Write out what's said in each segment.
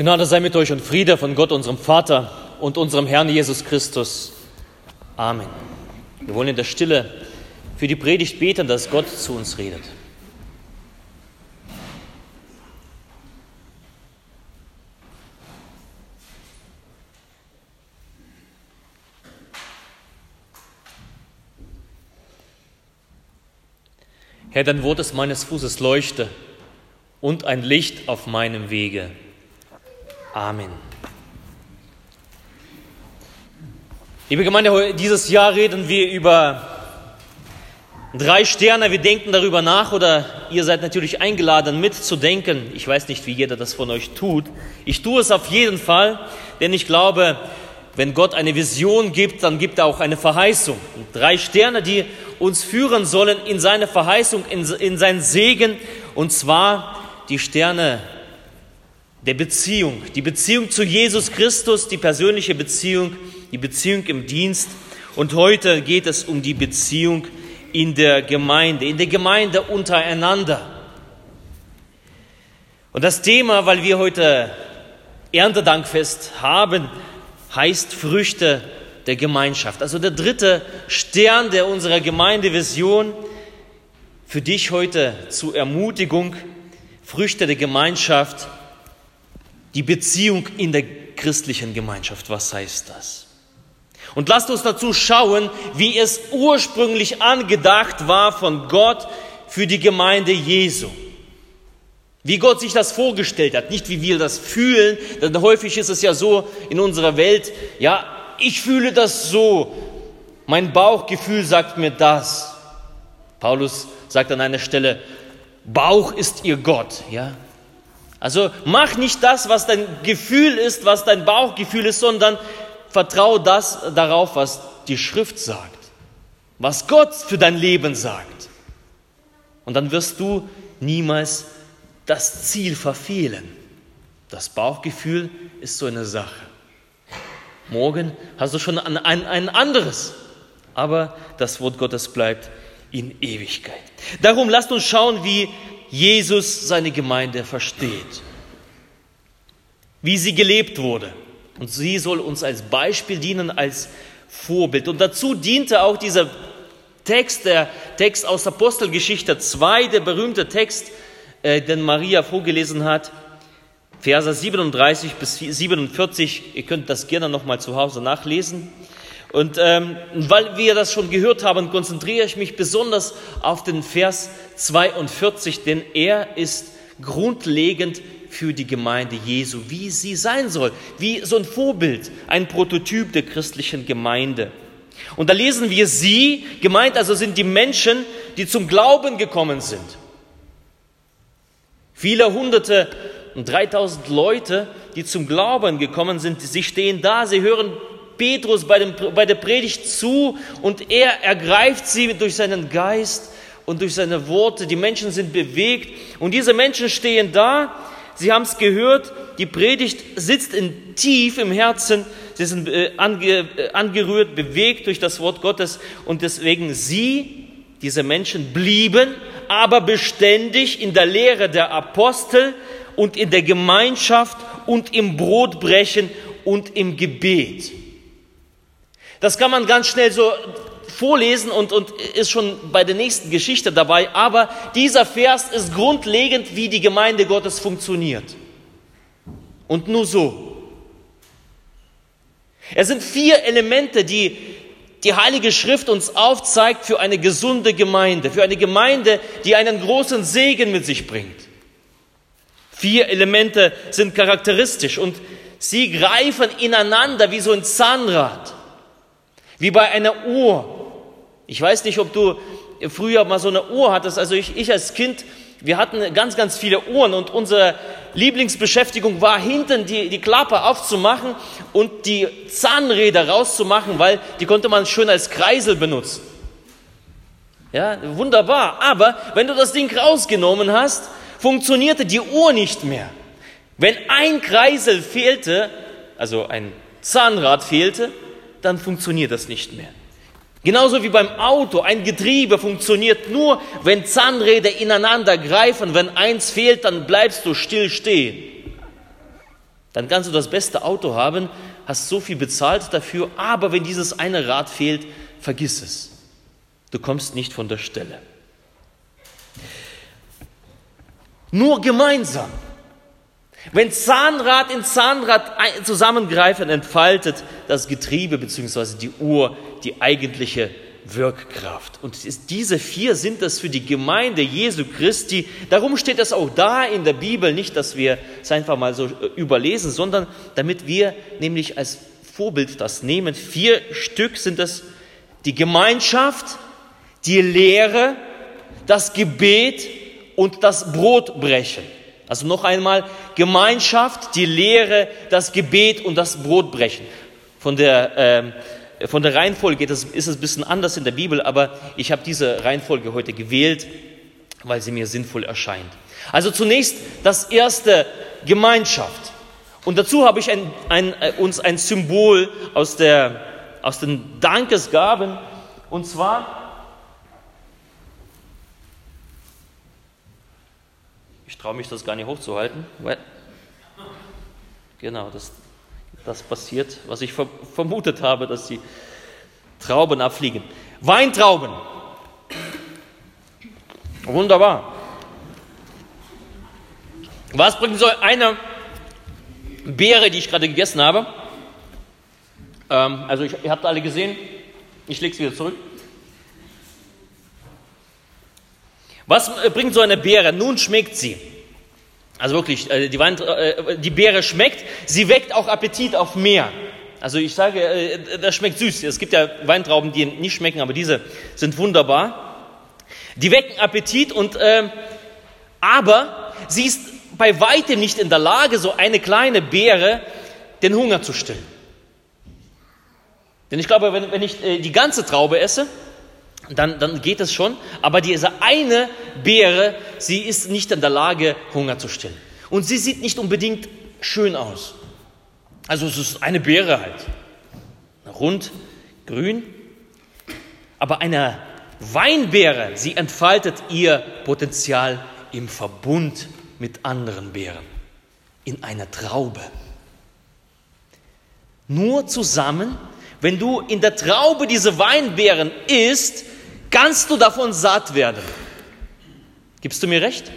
Gnade sei mit euch und Friede von Gott, unserem Vater und unserem Herrn Jesus Christus. Amen. Wir wollen in der Stille für die Predigt beten, dass Gott zu uns redet. Herr, dein Wort ist meines Fußes Leuchte und ein Licht auf meinem Wege. Amen. Liebe Gemeinde, dieses Jahr reden wir über drei Sterne. Wir denken darüber nach oder ihr seid natürlich eingeladen mitzudenken. Ich weiß nicht, wie jeder das von euch tut. Ich tue es auf jeden Fall, denn ich glaube, wenn Gott eine Vision gibt, dann gibt er auch eine Verheißung. Und drei Sterne, die uns führen sollen in seine Verheißung, in, in seinen Segen, und zwar die Sterne der Beziehung, die Beziehung zu Jesus Christus, die persönliche Beziehung, die Beziehung im Dienst. Und heute geht es um die Beziehung in der Gemeinde, in der Gemeinde untereinander. Und das Thema, weil wir heute Erntedankfest haben, heißt Früchte der Gemeinschaft. Also der dritte Stern der unserer Gemeindevision für dich heute zur Ermutigung, Früchte der Gemeinschaft, die Beziehung in der christlichen Gemeinschaft. Was heißt das? Und lasst uns dazu schauen, wie es ursprünglich angedacht war von Gott für die Gemeinde Jesu. Wie Gott sich das vorgestellt hat, nicht wie wir das fühlen, denn häufig ist es ja so in unserer Welt, ja, ich fühle das so, mein Bauchgefühl sagt mir das. Paulus sagt an einer Stelle, Bauch ist ihr Gott, ja. Also mach nicht das, was dein Gefühl ist, was dein Bauchgefühl ist, sondern vertraue das darauf, was die Schrift sagt, was Gott für dein Leben sagt. Und dann wirst du niemals das Ziel verfehlen. Das Bauchgefühl ist so eine Sache. Morgen hast du schon ein, ein, ein anderes, aber das Wort Gottes bleibt in Ewigkeit. Darum lasst uns schauen, wie Jesus seine Gemeinde versteht, wie sie gelebt wurde. Und sie soll uns als Beispiel dienen, als Vorbild. Und dazu diente auch dieser Text, der Text aus Apostelgeschichte 2, der berühmte Text, äh, den Maria vorgelesen hat, Verse 37 bis 47. Ihr könnt das gerne nochmal zu Hause nachlesen. Und ähm, weil wir das schon gehört haben, konzentriere ich mich besonders auf den Vers 42, denn er ist grundlegend für die Gemeinde Jesu, wie sie sein soll, wie so ein Vorbild, ein Prototyp der christlichen Gemeinde. Und da lesen wir sie, gemeint also sind die Menschen, die zum Glauben gekommen sind. Viele hunderte und 3000 Leute, die zum Glauben gekommen sind, sie stehen da, sie hören Petrus bei, dem, bei der Predigt zu und er ergreift sie durch seinen Geist und durch seine Worte. Die Menschen sind bewegt und diese Menschen stehen da, sie haben es gehört, die Predigt sitzt in tief im Herzen, sie sind äh, ange, äh, angerührt, bewegt durch das Wort Gottes und deswegen sie, diese Menschen, blieben aber beständig in der Lehre der Apostel und in der Gemeinschaft und im Brotbrechen und im Gebet. Das kann man ganz schnell so vorlesen und, und ist schon bei der nächsten Geschichte dabei, aber dieser Vers ist grundlegend, wie die Gemeinde Gottes funktioniert. Und nur so. Es sind vier Elemente, die die Heilige Schrift uns aufzeigt für eine gesunde Gemeinde, für eine Gemeinde, die einen großen Segen mit sich bringt. Vier Elemente sind charakteristisch und sie greifen ineinander wie so ein Zahnrad, wie bei einer Uhr. Ich weiß nicht, ob du früher mal so eine Uhr hattest. Also ich, ich als Kind, wir hatten ganz, ganz viele Uhren und unsere Lieblingsbeschäftigung war, hinten die, die Klappe aufzumachen und die Zahnräder rauszumachen, weil die konnte man schön als Kreisel benutzen. Ja, wunderbar. Aber wenn du das Ding rausgenommen hast, funktionierte die Uhr nicht mehr. Wenn ein Kreisel fehlte, also ein Zahnrad fehlte, dann funktioniert das nicht mehr. Genauso wie beim Auto, ein Getriebe funktioniert nur, wenn Zahnräder ineinander greifen. Wenn eins fehlt, dann bleibst du still stehen. Dann kannst du das beste Auto haben, hast so viel bezahlt dafür, aber wenn dieses eine Rad fehlt, vergiss es. Du kommst nicht von der Stelle. Nur gemeinsam. Wenn Zahnrad in Zahnrad zusammengreifen, entfaltet das Getriebe bzw. die Uhr die eigentliche Wirkkraft. Und diese vier sind das für die Gemeinde Jesu Christi. Darum steht das auch da in der Bibel, nicht, dass wir es einfach mal so äh, überlesen, sondern damit wir nämlich als Vorbild das nehmen. Vier Stück sind das die Gemeinschaft, die Lehre, das Gebet und das Brotbrechen. Also noch einmal Gemeinschaft, die Lehre, das Gebet und das Brotbrechen. Von der ähm, von der Reihenfolge das ist es ein bisschen anders in der Bibel, aber ich habe diese Reihenfolge heute gewählt, weil sie mir sinnvoll erscheint. Also zunächst das erste Gemeinschaft. Und dazu habe ich ein, ein, äh, uns ein Symbol aus, der, aus den Dankesgaben. Und zwar, ich traue mich das gar nicht hochzuhalten, genau, das das passiert, was ich vermutet habe, dass die Trauben abfliegen. Weintrauben. Wunderbar. Was bringt so eine Beere, die ich gerade gegessen habe? Ähm, also ich, ihr habt alle gesehen. Ich lege es wieder zurück. Was äh, bringt so eine Beere? Nun schmeckt sie. Also wirklich, äh, die, Wein, äh, die Beere schmeckt, sie weckt auch Appetit auf mehr. Also ich sage, das schmeckt süß. Es gibt ja Weintrauben, die nicht schmecken, aber diese sind wunderbar. Die wecken Appetit und äh, aber sie ist bei weitem nicht in der Lage, so eine kleine Beere den Hunger zu stillen. Denn ich glaube, wenn, wenn ich die ganze Traube esse, dann, dann geht es schon. Aber diese eine Beere, sie ist nicht in der Lage, Hunger zu stillen. Und sie sieht nicht unbedingt schön aus. Also es ist eine Beere halt. Rund, grün. Aber eine Weinbeere, sie entfaltet ihr Potenzial im Verbund mit anderen Beeren. In einer Traube. Nur zusammen, wenn du in der Traube diese Weinbeeren isst, kannst du davon satt werden. Gibst du mir recht?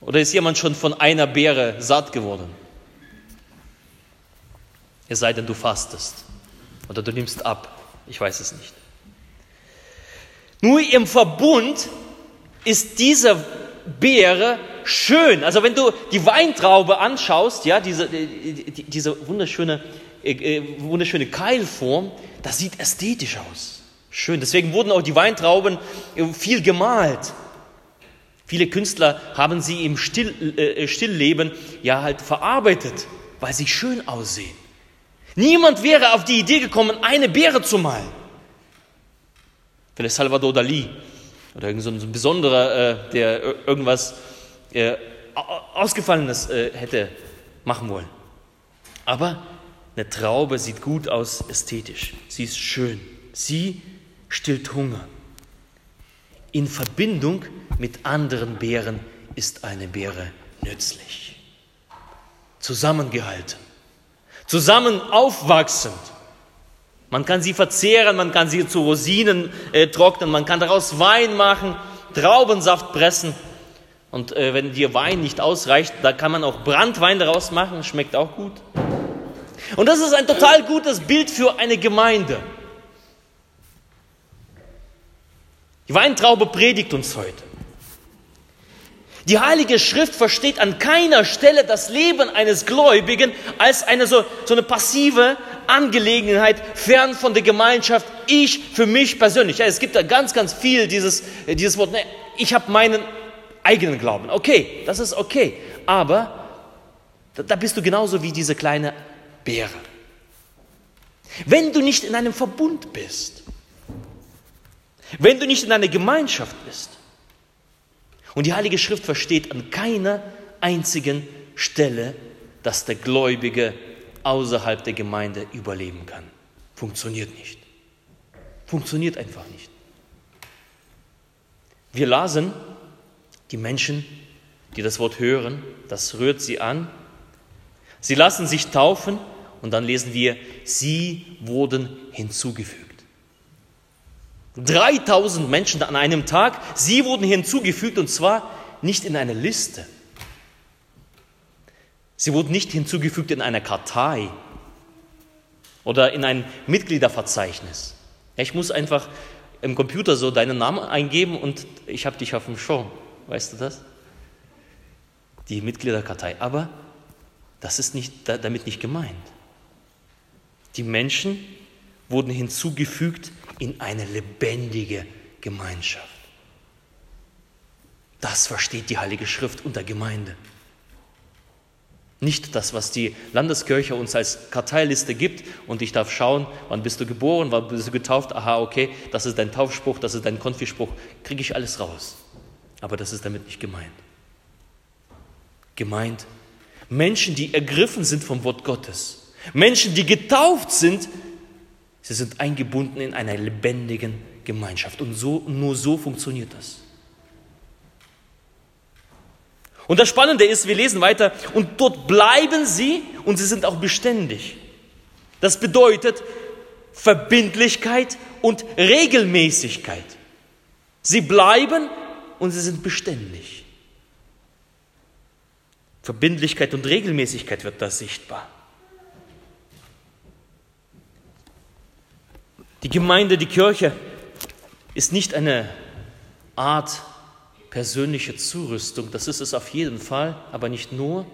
Oder ist jemand schon von einer Beere satt geworden? Es sei denn, du fastest oder du nimmst ab. Ich weiß es nicht. Nur im Verbund ist diese Beere schön. Also wenn du die Weintraube anschaust, ja, diese, diese wunderschöne, äh, äh, wunderschöne Keilform, das sieht ästhetisch aus. Schön. Deswegen wurden auch die Weintrauben äh, viel gemalt. Viele Künstler haben sie im Still, äh, Stillleben ja halt verarbeitet, weil sie schön aussehen. Niemand wäre auf die Idee gekommen, eine Beere zu malen. Vielleicht Salvador Dali oder irgend so ein besonderer, äh, der irgendwas äh, Ausgefallenes äh, hätte machen wollen. Aber eine Traube sieht gut aus ästhetisch. Sie ist schön. Sie stillt Hunger. In Verbindung mit anderen Beeren ist eine Beere nützlich. Zusammengehalten, zusammen aufwachsend. Man kann sie verzehren, man kann sie zu Rosinen äh, trocknen, man kann daraus Wein machen, Traubensaft pressen. Und äh, wenn dir Wein nicht ausreicht, da kann man auch Brandwein daraus machen, schmeckt auch gut. Und das ist ein total gutes Bild für eine Gemeinde. Die Weintraube predigt uns heute. Die Heilige Schrift versteht an keiner Stelle das Leben eines Gläubigen als eine so, so eine passive Angelegenheit fern von der Gemeinschaft. Ich für mich persönlich. Ja, es gibt da ganz, ganz viel dieses, dieses Wort. Ne, ich habe meinen eigenen Glauben. Okay, das ist okay. Aber da, da bist du genauso wie diese kleine Beere. Wenn du nicht in einem Verbund bist, wenn du nicht in einer Gemeinschaft bist. Und die Heilige Schrift versteht an keiner einzigen Stelle, dass der Gläubige außerhalb der Gemeinde überleben kann. Funktioniert nicht. Funktioniert einfach nicht. Wir lasen, die Menschen, die das Wort hören, das rührt sie an Sie lassen sich taufen und dann lesen wir, sie wurden hinzugefügt. 3000 Menschen an einem Tag, sie wurden hinzugefügt und zwar nicht in eine Liste. Sie wurden nicht hinzugefügt in einer Kartei oder in ein Mitgliederverzeichnis. Ich muss einfach im Computer so deinen Namen eingeben und ich habe dich auf dem Schirm. Weißt du das? Die Mitgliederkartei. Aber das ist nicht, damit nicht gemeint. Die Menschen wurden hinzugefügt in eine lebendige Gemeinschaft. Das versteht die Heilige Schrift unter Gemeinde. Nicht das, was die Landeskirche uns als Karteiliste gibt und ich darf schauen, wann bist du geboren, wann bist du getauft, aha, okay, das ist dein Taufspruch, das ist dein Konfispruch, kriege ich alles raus. Aber das ist damit nicht gemeint. Gemeint Menschen, die ergriffen sind vom Wort Gottes, Menschen, die getauft sind, sie sind eingebunden in einer lebendigen Gemeinschaft und so, nur so funktioniert das. Und das Spannende ist, wir lesen weiter, und dort bleiben sie und sie sind auch beständig. Das bedeutet Verbindlichkeit und Regelmäßigkeit. Sie bleiben und sie sind beständig. Verbindlichkeit und Regelmäßigkeit wird da sichtbar. Die Gemeinde, die Kirche ist nicht eine Art persönliche Zurüstung, das ist es auf jeden Fall, aber nicht nur.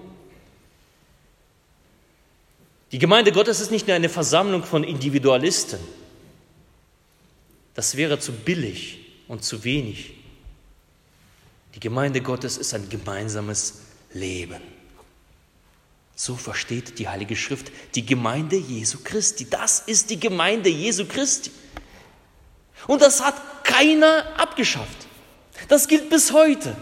Die Gemeinde Gottes ist nicht nur eine Versammlung von Individualisten. Das wäre zu billig und zu wenig. Die Gemeinde Gottes ist ein gemeinsames Leben. So versteht die Heilige Schrift die Gemeinde Jesu Christi. Das ist die Gemeinde Jesu Christi. Und das hat keiner abgeschafft. Das gilt bis heute.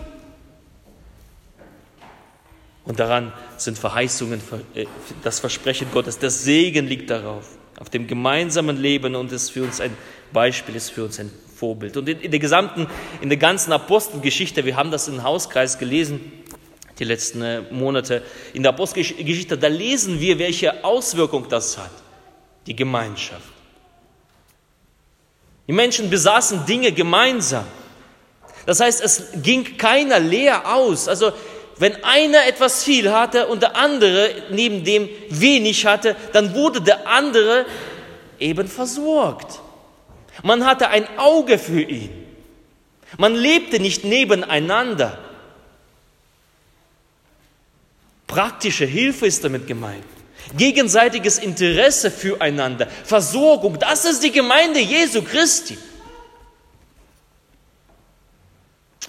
Und daran sind Verheißungen, äh, das Versprechen Gottes, der Segen liegt darauf, auf dem gemeinsamen Leben und ist für uns ein Beispiel, ist für uns ein Vorbild. Und in, der gesamten, in der ganzen Apostelgeschichte, wir haben das im Hauskreis gelesen, die letzten äh, Monate, in der Apostelgeschichte, da lesen wir, welche Auswirkung das hat, die Gemeinschaft. Die Menschen besaßen Dinge gemeinsam. Das heißt, es ging keiner leer aus. Also wenn einer etwas viel hatte und der andere neben dem wenig hatte, dann wurde der andere eben versorgt. Man hatte ein Auge für ihn. Man lebte nicht nebeneinander. Praktische Hilfe ist damit gemeint. Gegenseitiges Interesse füreinander, Versorgung, das ist die Gemeinde Jesu Christi.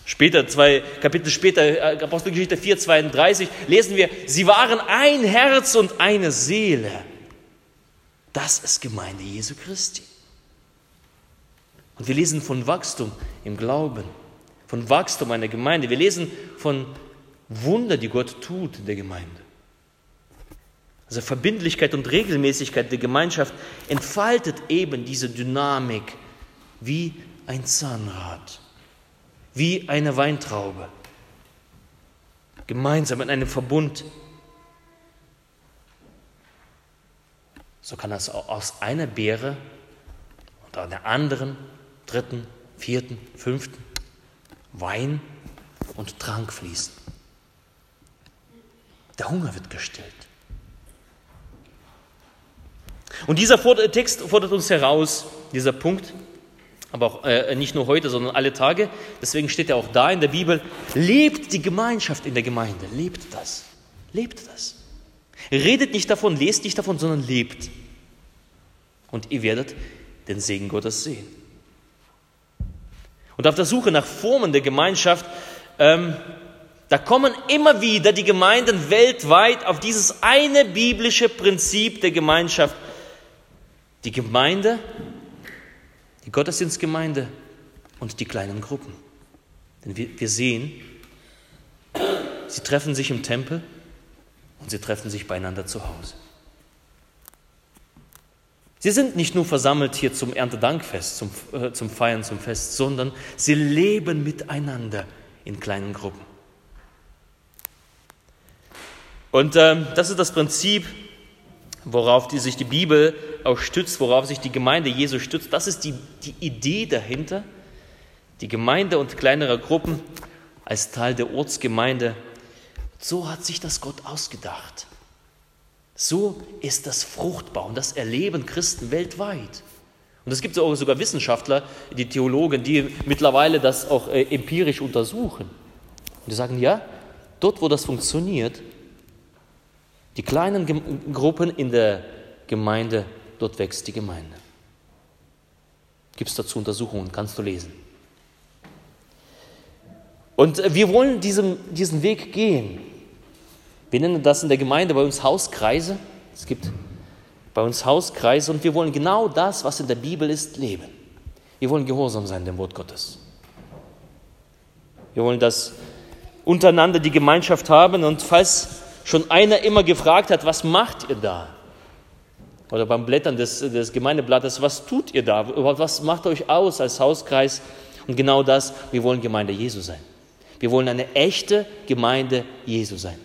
Später, zwei Kapitel später, äh, Apostelgeschichte 4, 32, lesen wir, sie waren ein Herz und eine Seele. Das ist Gemeinde Jesu Christi. Und wir lesen von Wachstum im Glauben, von Wachstum einer Gemeinde. Wir lesen von Wunder, die Gott tut in der Gemeinde. Also Verbindlichkeit und Regelmäßigkeit der Gemeinschaft entfaltet eben diese Dynamik wie ein Zahnrad wie eine Weintraube. Gemeinsam in einem Verbund. So kann das aus einer Beere und einer anderen, dritten, vierten, fünften Wein und Trank fließen. Der Hunger wird gestillt. Und dieser Text fordert uns heraus, dieser Punkt, aber auch äh, nicht nur heute, sondern alle Tage. Deswegen steht ja auch da in der Bibel, lebt die Gemeinschaft in der Gemeinde, lebt das, lebt das. Redet nicht davon, lest nicht davon, sondern lebt. Und ihr werdet den Segen Gottes sehen. Und auf der Suche nach Formen der Gemeinschaft, ähm, da kommen immer wieder die Gemeinden weltweit auf dieses eine biblische Prinzip der Gemeinschaft. Die Gemeinde die Gottesdienstgemeinde und die kleinen Gruppen. Denn wir, wir sehen, sie treffen sich im Tempel und sie treffen sich beieinander zu Hause. Sie sind nicht nur versammelt hier zum Erntedankfest, zum, äh, zum Feiern, zum Fest, sondern sie leben miteinander in kleinen Gruppen. Und ähm, das ist das Prinzip, worauf die, sich die Bibel auch stützt, worauf sich die Gemeinde Jesu stützt. Das ist die, die Idee dahinter. Die Gemeinde und kleinere Gruppen als Teil der Ortsgemeinde. So hat sich das Gott ausgedacht. So ist das fruchtbar und das erleben Christen weltweit. Und es gibt auch sogar Wissenschaftler, die Theologen, die mittlerweile das auch äh, empirisch untersuchen. Und die sagen, ja, dort, wo das funktioniert, die kleinen Gruppen in der Gemeinde, dort wächst die Gemeinde. Gibt es dazu Untersuchungen, kannst du lesen. Und wir wollen diesen, diesen Weg gehen. Wir nennen das in der Gemeinde bei uns Hauskreise. Es gibt bei uns Hauskreise und wir wollen genau das, was in der Bibel ist, leben. Wir wollen gehorsam sein dem Wort Gottes. Wir wollen das untereinander die Gemeinschaft haben und falls schon einer immer gefragt hat, was macht ihr da? Oder beim Blättern des, des Gemeindeblattes, was tut ihr da? Was macht euch aus als Hauskreis? Und genau das, wir wollen Gemeinde Jesu sein. Wir wollen eine echte Gemeinde Jesu sein.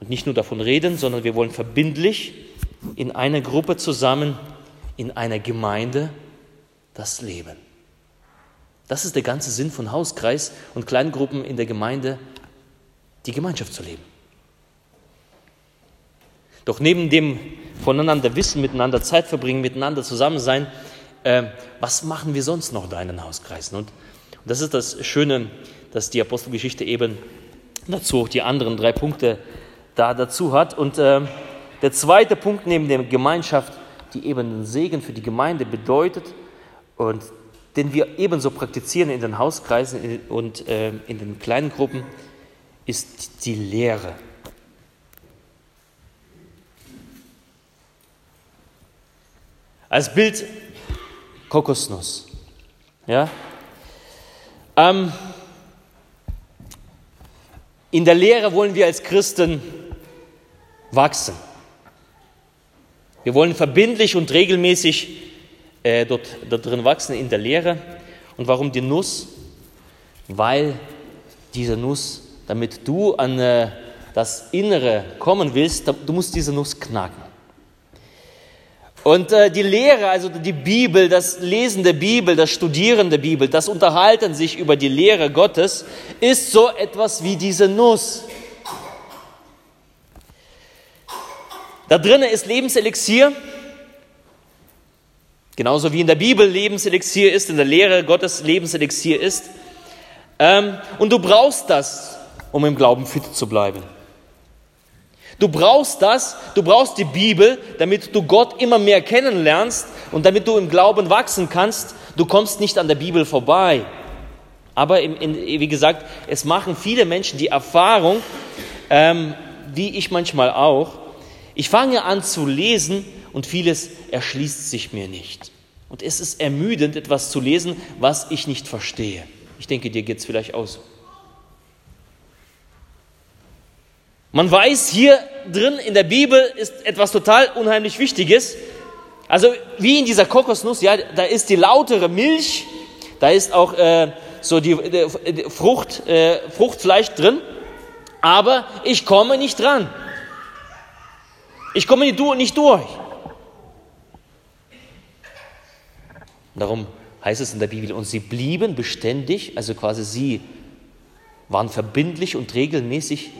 Und nicht nur davon reden, sondern wir wollen verbindlich in einer Gruppe zusammen, in einer Gemeinde das Leben. Das ist der ganze Sinn von Hauskreis und Kleingruppen in der Gemeinde, die Gemeinschaft zu leben. Doch neben dem voneinander wissen, miteinander Zeit verbringen, miteinander zusammen sein, äh, was machen wir sonst noch da in den Hauskreisen? Und, und das ist das Schöne, dass die Apostelgeschichte eben dazu auch die anderen drei Punkte da dazu hat. Und äh, der zweite Punkt neben der Gemeinschaft, die eben einen Segen für die Gemeinde bedeutet und den wir ebenso praktizieren in den Hauskreisen und äh, in den kleinen Gruppen, ist die Lehre. Als Bild Kokosnuss. Ja? Ähm, in der Lehre wollen wir als Christen wachsen. Wir wollen verbindlich und regelmäßig äh, dort, dort drin wachsen in der Lehre. Und warum die Nuss? Weil diese Nuss damit du an äh, das Innere kommen willst, du musst diese Nuss knacken. Und äh, die Lehre, also die Bibel, das Lesen der Bibel, das Studieren der Bibel, das Unterhalten sich über die Lehre Gottes, ist so etwas wie diese Nuss. Da drinnen ist Lebenselixier, genauso wie in der Bibel Lebenselixier ist, in der Lehre Gottes Lebenselixier ist. Ähm, und du brauchst das, um im Glauben fit zu bleiben. Du brauchst das, du brauchst die Bibel, damit du Gott immer mehr kennenlernst und damit du im Glauben wachsen kannst. Du kommst nicht an der Bibel vorbei. Aber in, in, wie gesagt, es machen viele Menschen die Erfahrung, ähm, wie ich manchmal auch, ich fange an zu lesen und vieles erschließt sich mir nicht. Und es ist ermüdend, etwas zu lesen, was ich nicht verstehe. Ich denke, dir geht es vielleicht auch so. Man weiß, hier drin in der Bibel ist etwas total unheimlich Wichtiges. Also wie in dieser Kokosnuss, ja, da ist die lautere Milch, da ist auch äh, so die, die Frucht, äh, Fruchtfleisch drin, aber ich komme nicht dran. Ich komme nicht, durch. Darum heißt es in der Bibel, und sie blieben beständig, also quasi sie waren verbindlich und regelmäßig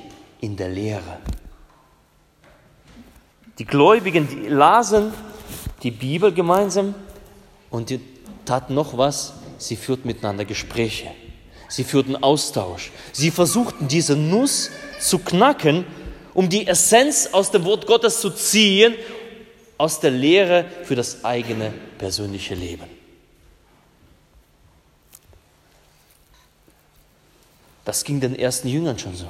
in der Lehre. Die Gläubigen die lasen die Bibel gemeinsam und die taten noch was, sie führten miteinander Gespräche. Sie führten Austausch. Sie versuchten diese Nuss zu knacken, um die Essenz aus dem Wort Gottes zu ziehen, aus der Lehre für das eigene persönliche Leben. Das ging den ersten Jüngern schon so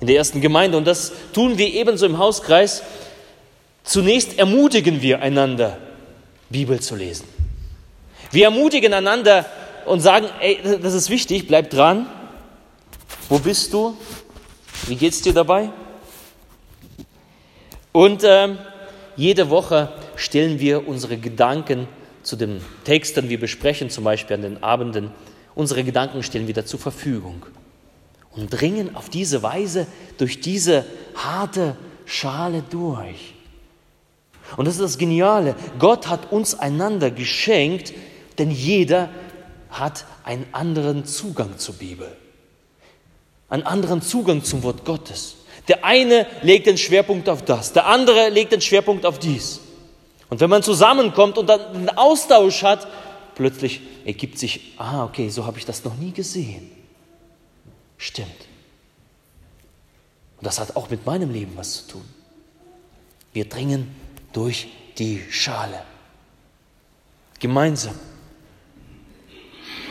in der ersten Gemeinde. Und das tun wir ebenso im Hauskreis. Zunächst ermutigen wir einander, Bibel zu lesen. Wir ermutigen einander und sagen, ey, das ist wichtig, bleib dran. Wo bist du? Wie geht es dir dabei? Und äh, jede Woche stellen wir unsere Gedanken zu den Texten, wir besprechen zum Beispiel an den Abenden, unsere Gedanken stellen wir da zur Verfügung. Und dringen auf diese Weise durch diese harte Schale durch. Und das ist das Geniale. Gott hat uns einander geschenkt, denn jeder hat einen anderen Zugang zur Bibel, einen anderen Zugang zum Wort Gottes. Der eine legt den Schwerpunkt auf das, der andere legt den Schwerpunkt auf dies. Und wenn man zusammenkommt und dann einen Austausch hat, plötzlich ergibt sich, ah, okay, so habe ich das noch nie gesehen. Stimmt. Und das hat auch mit meinem Leben was zu tun. Wir dringen durch die Schale. Gemeinsam.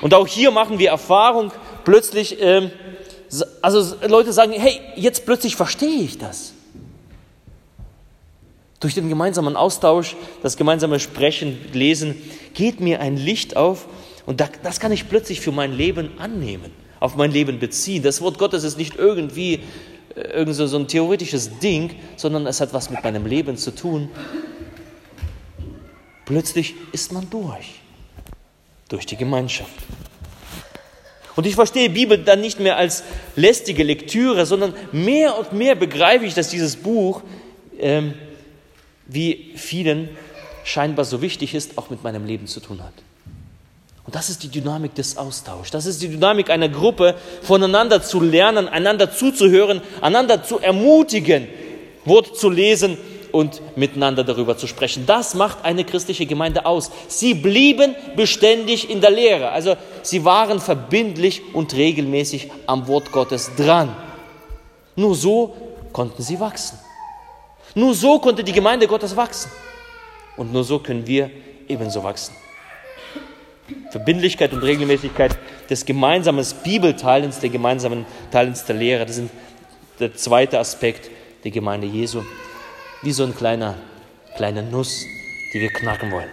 Und auch hier machen wir Erfahrung, plötzlich, ähm, also Leute sagen, hey, jetzt plötzlich verstehe ich das. Durch den gemeinsamen Austausch, das gemeinsame Sprechen, Lesen, geht mir ein Licht auf und das kann ich plötzlich für mein Leben annehmen, auf mein Leben beziehen. Das Wort Gottes ist nicht irgendwie äh, irgend so ein theoretisches Ding, sondern es hat was mit meinem Leben zu tun. Plötzlich ist man durch, durch die Gemeinschaft. Und ich verstehe Bibel dann nicht mehr als lästige Lektüre, sondern mehr und mehr begreife ich, dass dieses Buch, ähm, wie vielen scheinbar so wichtig ist, auch mit meinem Leben zu tun hat. Das ist die Dynamik des Austauschs. Das ist die Dynamik einer Gruppe, voneinander zu lernen, einander zuzuhören, einander zu ermutigen, Wort zu lesen und miteinander darüber zu sprechen. Das macht eine christliche Gemeinde aus. Sie blieben beständig in der Lehre. Also sie waren verbindlich und regelmäßig am Wort Gottes dran. Nur so konnten sie wachsen. Nur so konnte die Gemeinde Gottes wachsen. Und nur so können wir ebenso wachsen. Verbindlichkeit und Regelmäßigkeit des gemeinsamen Bibelteilens, der gemeinsamen Teilens der Lehre, das sind der zweite Aspekt der Gemeinde Jesu wie so ein kleiner, kleine Nuss, die wir knacken wollen.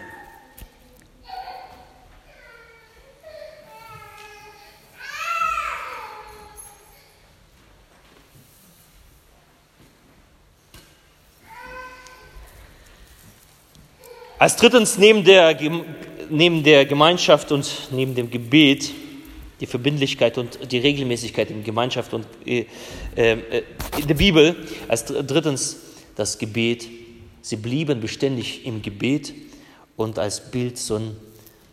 Als drittens neben der, neben der Gemeinschaft und neben dem Gebet die Verbindlichkeit und die Regelmäßigkeit in Gemeinschaft und äh, äh, in der Bibel, als drittens das Gebet. Sie blieben beständig im Gebet und als Bild so ein,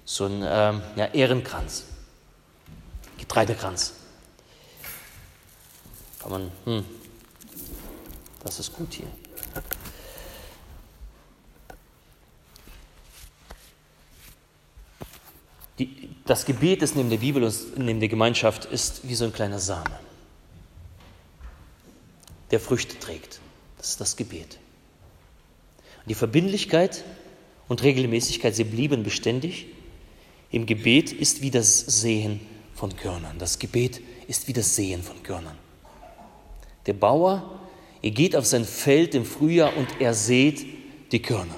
so ein ähm, ja, Ehrenkranz, Getreidekranz. Kann man, hm, das ist gut hier. Die, das Gebet ist neben der Bibel und neben der Gemeinschaft ist wie so ein kleiner Same, der Früchte trägt. Das ist das Gebet. Und die Verbindlichkeit und Regelmäßigkeit, sie blieben beständig. Im Gebet ist wie das Sehen von Körnern. Das Gebet ist wie das Sehen von Körnern. Der Bauer, er geht auf sein Feld im Frühjahr und er sät die Körner.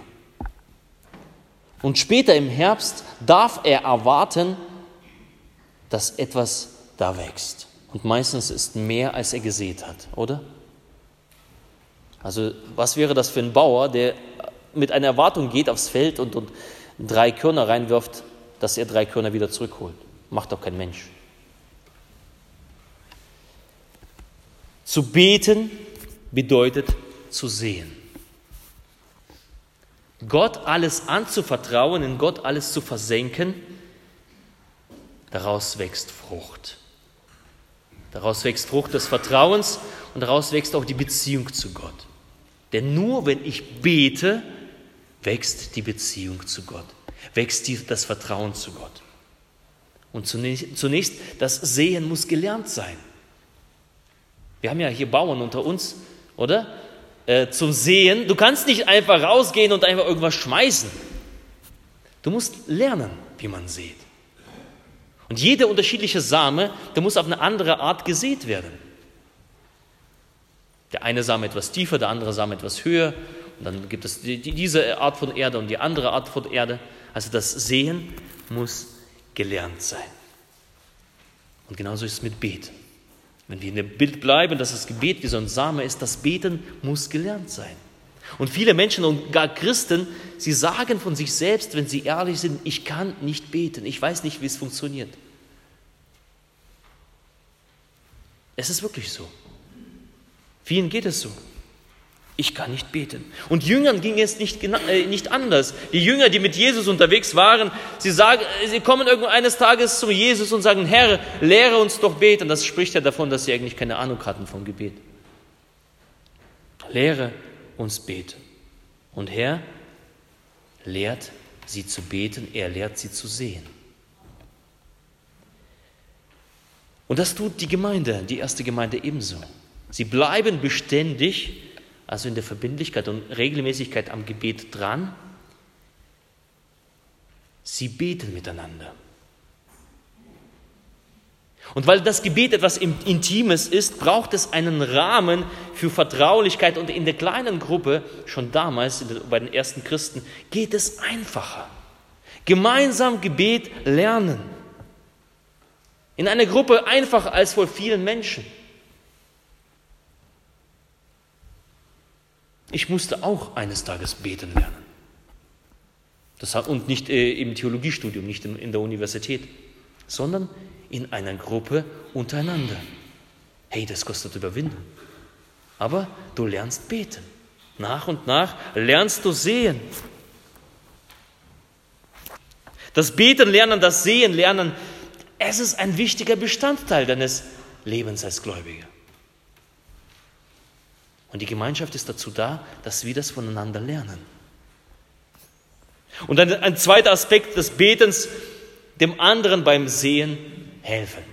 Und später im Herbst darf er erwarten, dass etwas da wächst. Und meistens ist mehr, als er gesät hat, oder? Also was wäre das für ein Bauer, der mit einer Erwartung geht aufs Feld und, und drei Körner reinwirft, dass er drei Körner wieder zurückholt? Macht doch kein Mensch. Zu beten bedeutet zu sehen. Gott alles anzuvertrauen, in Gott alles zu versenken, daraus wächst Frucht. Daraus wächst Frucht des Vertrauens und daraus wächst auch die Beziehung zu Gott. Denn nur wenn ich bete, wächst die Beziehung zu Gott, wächst das Vertrauen zu Gott. Und zunächst, das Sehen muss gelernt sein. Wir haben ja hier Bauern unter uns, oder? Äh, zum Sehen. Du kannst nicht einfach rausgehen und einfach irgendwas schmeißen. Du musst lernen, wie man sieht. Und jede unterschiedliche Same, der muss auf eine andere Art gesät werden. Der eine Samen etwas tiefer, der andere Samen etwas höher. Und dann gibt es die, diese Art von Erde und die andere Art von Erde. Also das Sehen muss gelernt sein. Und genauso ist es mit Beten. Wenn wir in dem Bild bleiben, dass das Gebet wie so ein Same ist, das Beten muss gelernt sein. Und viele Menschen und gar Christen, sie sagen von sich selbst, wenn sie ehrlich sind, ich kann nicht beten, ich weiß nicht, wie es funktioniert. Es ist wirklich so. Vielen geht es so. Ich kann nicht beten. Und Jüngern ging es nicht, äh, nicht anders. Die Jünger, die mit Jesus unterwegs waren, sie, sagen, sie kommen eines Tages zu Jesus und sagen, Herr, lehre uns doch beten. Das spricht ja davon, dass sie eigentlich keine Ahnung hatten vom Gebet. Lehre uns beten. Und Herr lehrt sie zu beten, er lehrt sie zu sehen. Und das tut die Gemeinde, die erste Gemeinde ebenso. Sie bleiben beständig, also in der Verbindlichkeit und Regelmäßigkeit am Gebet dran. Sie beten miteinander. Und weil das Gebet etwas Intimes ist, braucht es einen Rahmen für Vertraulichkeit. Und in der kleinen Gruppe, schon damals bei den ersten Christen, geht es einfacher. Gemeinsam Gebet lernen. In einer Gruppe einfacher als vor vielen Menschen. Ich musste auch eines Tages beten lernen. Das, und nicht äh, im Theologiestudium, nicht in, in der Universität, sondern in einer Gruppe untereinander. Hey, das kostet Überwindung. Aber du lernst beten. Nach und nach lernst du sehen. Das Beten lernen, das Sehen lernen, es ist ein wichtiger Bestandteil deines Lebens als Gläubiger. Und die Gemeinschaft ist dazu da, dass wir das voneinander lernen. Und ein, ein zweiter Aspekt des Betens, dem anderen beim Sehen helfen.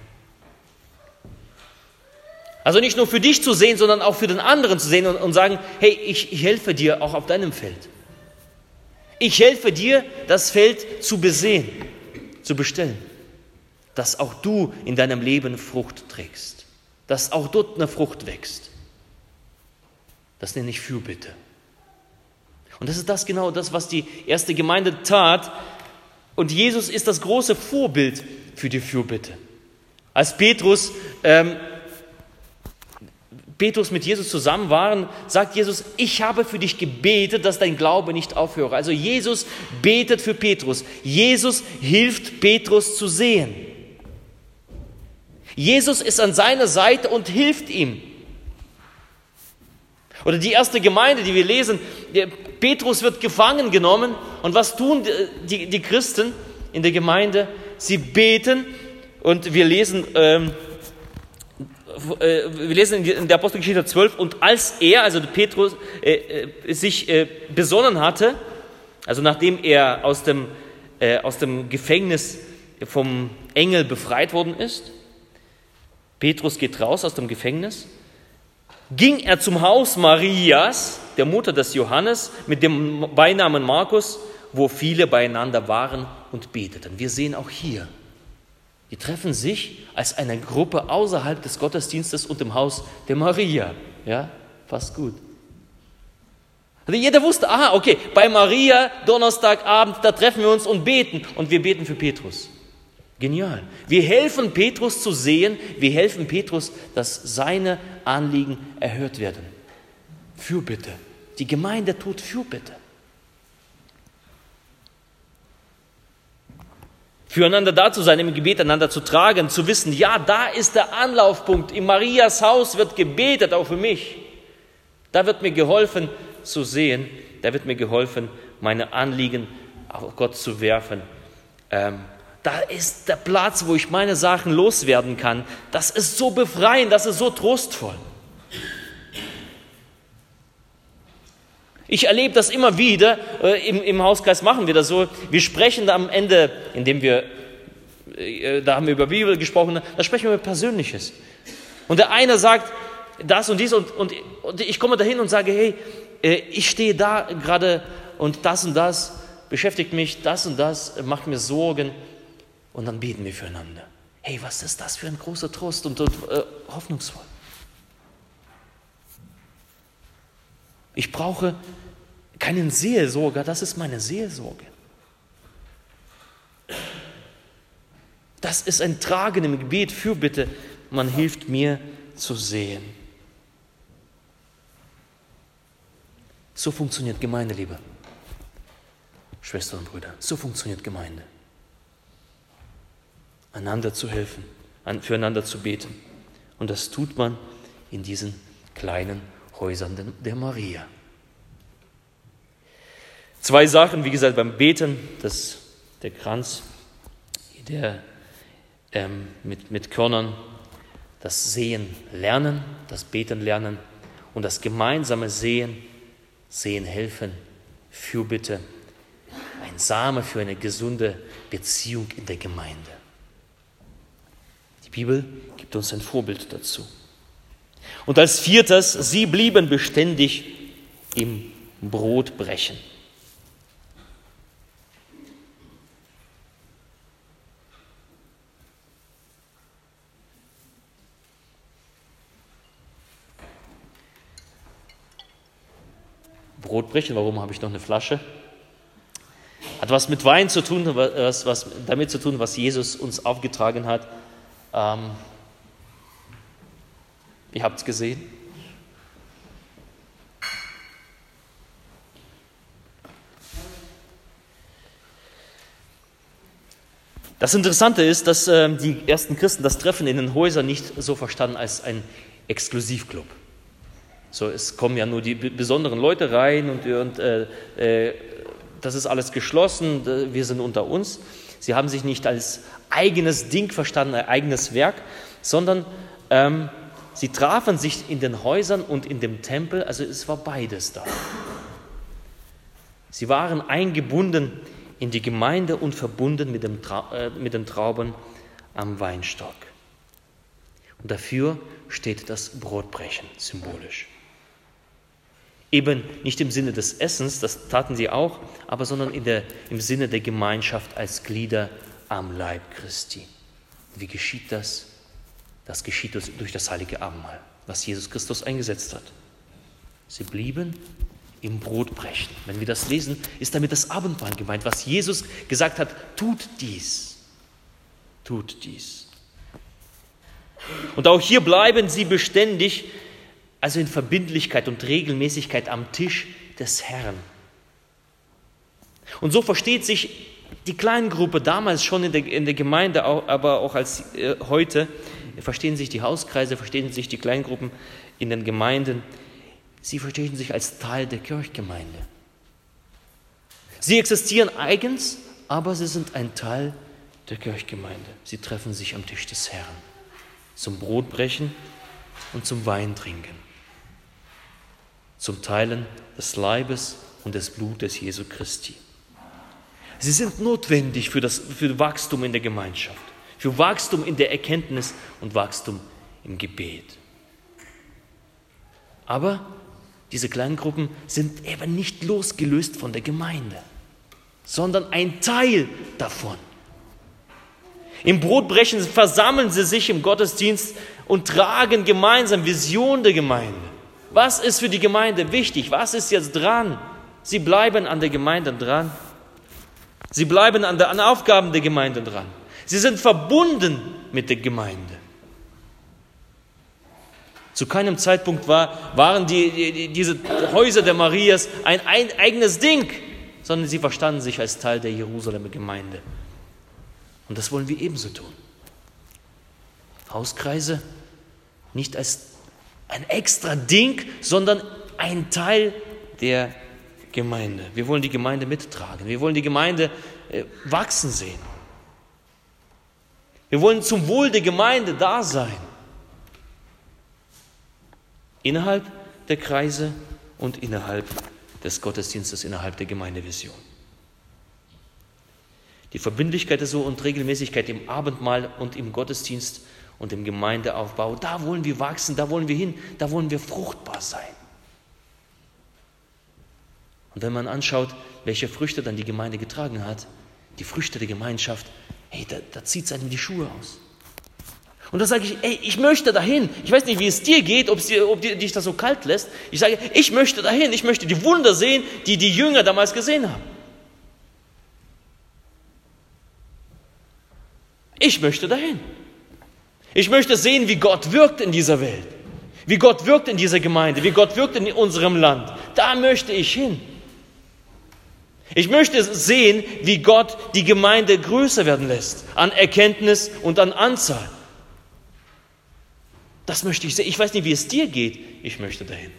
Also nicht nur für dich zu sehen, sondern auch für den anderen zu sehen und, und sagen, hey, ich, ich helfe dir auch auf deinem Feld. Ich helfe dir, das Feld zu besehen, zu bestellen, dass auch du in deinem Leben Frucht trägst, dass auch dort eine Frucht wächst. Das nenne ich Fürbitte. Und das ist das genau das, was die erste Gemeinde tat. Und Jesus ist das große Vorbild für die Fürbitte. Als Petrus, ähm, Petrus mit Jesus zusammen waren, sagt Jesus, ich habe für dich gebetet, dass dein Glaube nicht aufhöre. Also Jesus betet für Petrus. Jesus hilft Petrus zu sehen. Jesus ist an seiner Seite und hilft ihm. Oder die erste Gemeinde, die wir lesen, Petrus wird gefangen genommen. Und was tun die, die Christen in der Gemeinde? Sie beten und wir lesen, ähm, äh, wir lesen in der Apostelgeschichte 12, und als er, also Petrus, äh, äh, sich äh, besonnen hatte, also nachdem er aus dem, äh, aus dem Gefängnis vom Engel befreit worden ist, Petrus geht raus aus dem Gefängnis, ging er zum Haus Marias, der Mutter des Johannes, mit dem Beinamen Markus, wo viele beieinander waren und beteten. Wir sehen auch hier, die treffen sich als eine Gruppe außerhalb des Gottesdienstes und im Haus der Maria. Ja, fast gut. Also jeder wusste, aha, okay, bei Maria, Donnerstagabend, da treffen wir uns und beten. Und wir beten für Petrus. Genial. Wir helfen Petrus zu sehen, wir helfen Petrus, dass seine Anliegen erhört werden. Fürbitte. Die Gemeinde tut Fürbitte. füreinander da zu sein, im Gebet einander zu tragen, zu wissen, ja, da ist der Anlaufpunkt. In Marias Haus wird gebetet, auch für mich. Da wird mir geholfen zu sehen, da wird mir geholfen, meine Anliegen auf Gott zu werfen. Ähm, da ist der Platz, wo ich meine Sachen loswerden kann. Das ist so befreiend, das ist so trostvoll. Ich erlebe das immer wieder, äh, im, im Hauskreis machen wir das so, wir sprechen da am Ende, indem wir, äh, da haben wir über Bibel gesprochen, da sprechen wir über Persönliches. Und der eine sagt das und dies und, und, und ich komme dahin und sage, hey, äh, ich stehe da gerade und das und das beschäftigt mich, das und das macht mir Sorgen und dann beten wir füreinander. Hey, was ist das für ein großer Trost und, und äh, hoffnungsvoll. Ich brauche keinen Seelsorger, das ist meine Seelsorge. Das ist ein Tragen im Gebet für Bitte. Man hilft mir zu sehen. So funktioniert Gemeinde, liebe Schwestern und Brüder. So funktioniert Gemeinde. Einander zu helfen, füreinander zu beten Und das tut man in diesen kleinen Häusern der Maria. Zwei Sachen, wie gesagt, beim Beten, das, der Kranz, der ähm, mit, mit Körnern, das Sehen lernen, das Beten lernen und das gemeinsame Sehen, Sehen helfen, Fürbitte, ein Same für eine gesunde Beziehung in der Gemeinde. Die Bibel gibt uns ein Vorbild dazu. Und als viertes, sie blieben beständig im Brotbrechen. Brotbrechen, warum habe ich noch eine Flasche? Hat was mit Wein zu tun, was, was damit zu tun, was Jesus uns aufgetragen hat. Ähm, ihr habt es gesehen. Das Interessante ist, dass äh, die ersten Christen das Treffen in den Häusern nicht so verstanden als ein Exklusivclub. So, es kommen ja nur die besonderen Leute rein und, und äh, äh, das ist alles geschlossen, wir sind unter uns. Sie haben sich nicht als eigenes Ding verstanden, ein eigenes Werk, sondern ähm, sie trafen sich in den Häusern und in dem Tempel, also es war beides da. Sie waren eingebunden in die Gemeinde und verbunden mit, dem Tra äh, mit den Trauben am Weinstock. Und dafür steht das Brotbrechen symbolisch. Eben nicht im Sinne des Essens, das taten sie auch, aber sondern in der, im Sinne der Gemeinschaft als Glieder am Leib Christi. Wie geschieht das? Das geschieht durch das heilige Abendmahl, was Jesus Christus eingesetzt hat. Sie blieben im Brotbrechen. Wenn wir das lesen, ist damit das Abendmahl gemeint, was Jesus gesagt hat, tut dies, tut dies. Und auch hier bleiben sie beständig also in Verbindlichkeit und Regelmäßigkeit am Tisch des Herrn. Und so versteht sich die Kleingruppe damals schon in der, in der Gemeinde, aber auch als äh, heute, verstehen sich die Hauskreise, verstehen sich die Kleingruppen in den Gemeinden, sie verstehen sich als Teil der Kirchgemeinde. Sie existieren eigens, aber sie sind ein Teil der Kirchgemeinde. Sie treffen sich am Tisch des Herrn zum Brotbrechen und zum Weintrinken zum Teilen des Leibes und des Blutes Jesu Christi. Sie sind notwendig für das für Wachstum in der Gemeinschaft, für Wachstum in der Erkenntnis und Wachstum im Gebet. Aber diese kleinen Gruppen sind eben nicht losgelöst von der Gemeinde, sondern ein Teil davon. Im Brotbrechen versammeln sie sich im Gottesdienst und tragen gemeinsam Vision der Gemeinde. Was ist für die Gemeinde wichtig? Was ist jetzt dran? Sie bleiben an der Gemeinde dran. Sie bleiben an den Aufgaben der Gemeinde dran. Sie sind verbunden mit der Gemeinde. Zu keinem Zeitpunkt war, waren die, die, diese Häuser der Marias ein, ein eigenes Ding, sondern sie verstanden sich als Teil der Jerusalemer Gemeinde. Und das wollen wir ebenso tun. Hauskreise nicht als ein extra Ding, sondern ein Teil der Gemeinde. Wir wollen die Gemeinde mittragen. Wir wollen die Gemeinde äh, wachsen sehen. Wir wollen zum Wohl der Gemeinde da sein. Innerhalb der Kreise und innerhalb des Gottesdienstes, innerhalb der Gemeindevision. Die Verbindlichkeit so und Regelmäßigkeit im Abendmahl und im Gottesdienst und im Gemeindeaufbau. Da wollen wir wachsen, da wollen wir hin, da wollen wir fruchtbar sein. Und wenn man anschaut, welche Früchte dann die Gemeinde getragen hat, die Früchte der Gemeinschaft, hey, da, da zieht es einem die Schuhe aus. Und da sage ich, ey, ich möchte dahin. Ich weiß nicht, wie es dir geht, ob, dir, ob dich das so kalt lässt. Ich sage, ich möchte dahin. Ich möchte die Wunder sehen, die die Jünger damals gesehen haben. Ich möchte dahin. Ich möchte sehen, wie Gott wirkt in dieser Welt, wie Gott wirkt in dieser Gemeinde, wie Gott wirkt in unserem Land. Da möchte ich hin. Ich möchte sehen, wie Gott die Gemeinde größer werden lässt, an Erkenntnis und an Anzahl. Das möchte ich sehen. Ich weiß nicht, wie es dir geht. Ich möchte dahin.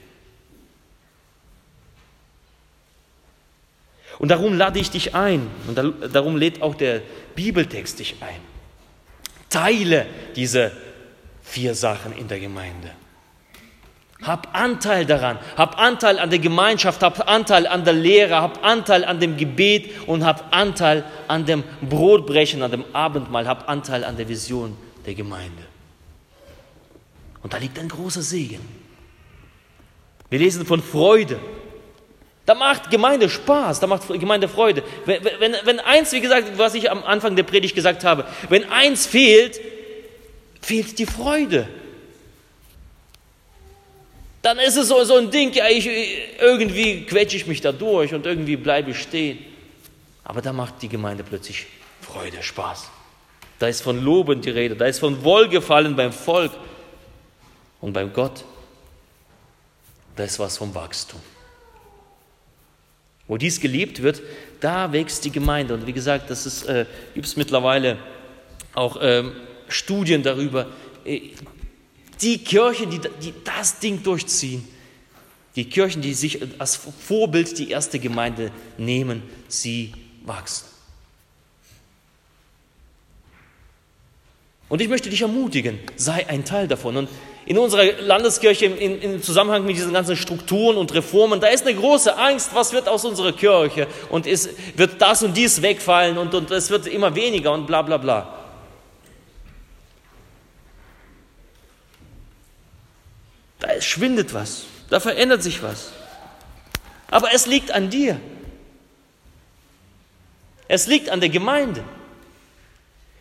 Und darum lade ich dich ein, und darum lädt auch der Bibeltext dich ein. Teile diese vier Sachen in der Gemeinde. Hab Anteil daran, hab Anteil an der Gemeinschaft, hab Anteil an der Lehre, hab Anteil an dem Gebet und hab Anteil an dem Brotbrechen, an dem Abendmahl, hab Anteil an der Vision der Gemeinde. Und da liegt ein großer Segen. Wir lesen von Freude, da macht Gemeinde Spaß, da macht Gemeinde Freude. Wenn, wenn, wenn eins, wie gesagt, was ich am Anfang der Predigt gesagt habe, wenn eins fehlt, fehlt die Freude. Dann ist es so, so ein Ding, ja, ich, irgendwie quetsche ich mich da durch und irgendwie bleibe ich stehen. Aber da macht die Gemeinde plötzlich Freude, Spaß. Da ist von Loben die Rede, da ist von Wohlgefallen beim Volk und beim Gott. Da ist was vom Wachstum. Wo dies gelebt wird, da wächst die Gemeinde. Und wie gesagt, das äh, gibt es mittlerweile auch ähm, Studien darüber. Äh, die Kirchen, die, die das Ding durchziehen, die Kirchen, die sich als Vorbild die erste Gemeinde nehmen, sie wachsen. Und ich möchte dich ermutigen, sei ein Teil davon. Und in unserer Landeskirche in, im Zusammenhang mit diesen ganzen Strukturen und Reformen, da ist eine große Angst, was wird aus unserer Kirche und ist, wird das und dies wegfallen und, und es wird immer weniger und bla bla bla. Da schwindet was, da verändert sich was. Aber es liegt an dir. Es liegt an der Gemeinde.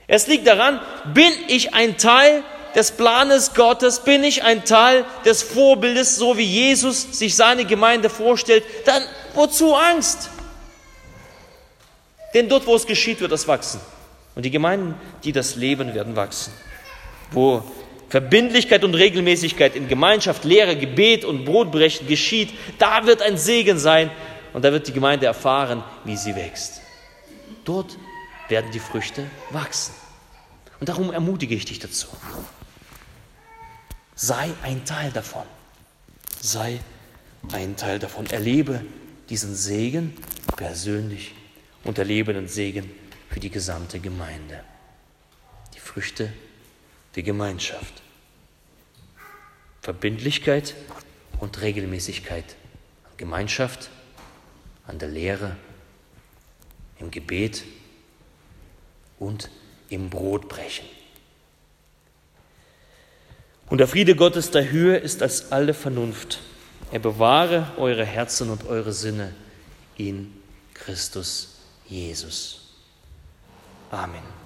Es liegt daran, bin ich ein Teil des Planes Gottes, bin ich ein Teil des Vorbildes, so wie Jesus sich seine Gemeinde vorstellt, dann wozu Angst? Denn dort, wo es geschieht, wird es wachsen. Und die Gemeinden, die das leben, werden wachsen. Wo Verbindlichkeit und Regelmäßigkeit in Gemeinschaft, Lehre, Gebet und Brotbrechen geschieht, da wird ein Segen sein und da wird die Gemeinde erfahren, wie sie wächst. Dort werden die Früchte wachsen. Und darum ermutige ich dich dazu. Sei ein Teil davon. Sei ein Teil davon. Erlebe diesen Segen persönlich und erlebe den Segen für die gesamte Gemeinde. Die Früchte der Gemeinschaft. Verbindlichkeit und Regelmäßigkeit an Gemeinschaft, an der Lehre, im Gebet und im Brotbrechen. Und der Friede Gottes, der höher ist als alle Vernunft. Er bewahre eure Herzen und eure Sinne in Christus Jesus. Amen.